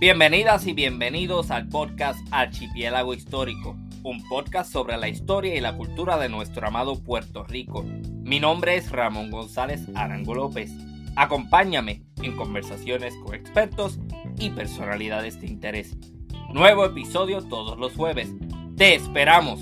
Bienvenidas y bienvenidos al podcast Archipiélago Histórico, un podcast sobre la historia y la cultura de nuestro amado Puerto Rico. Mi nombre es Ramón González Arango López. Acompáñame en conversaciones con expertos y personalidades de interés. Nuevo episodio todos los jueves. Te esperamos.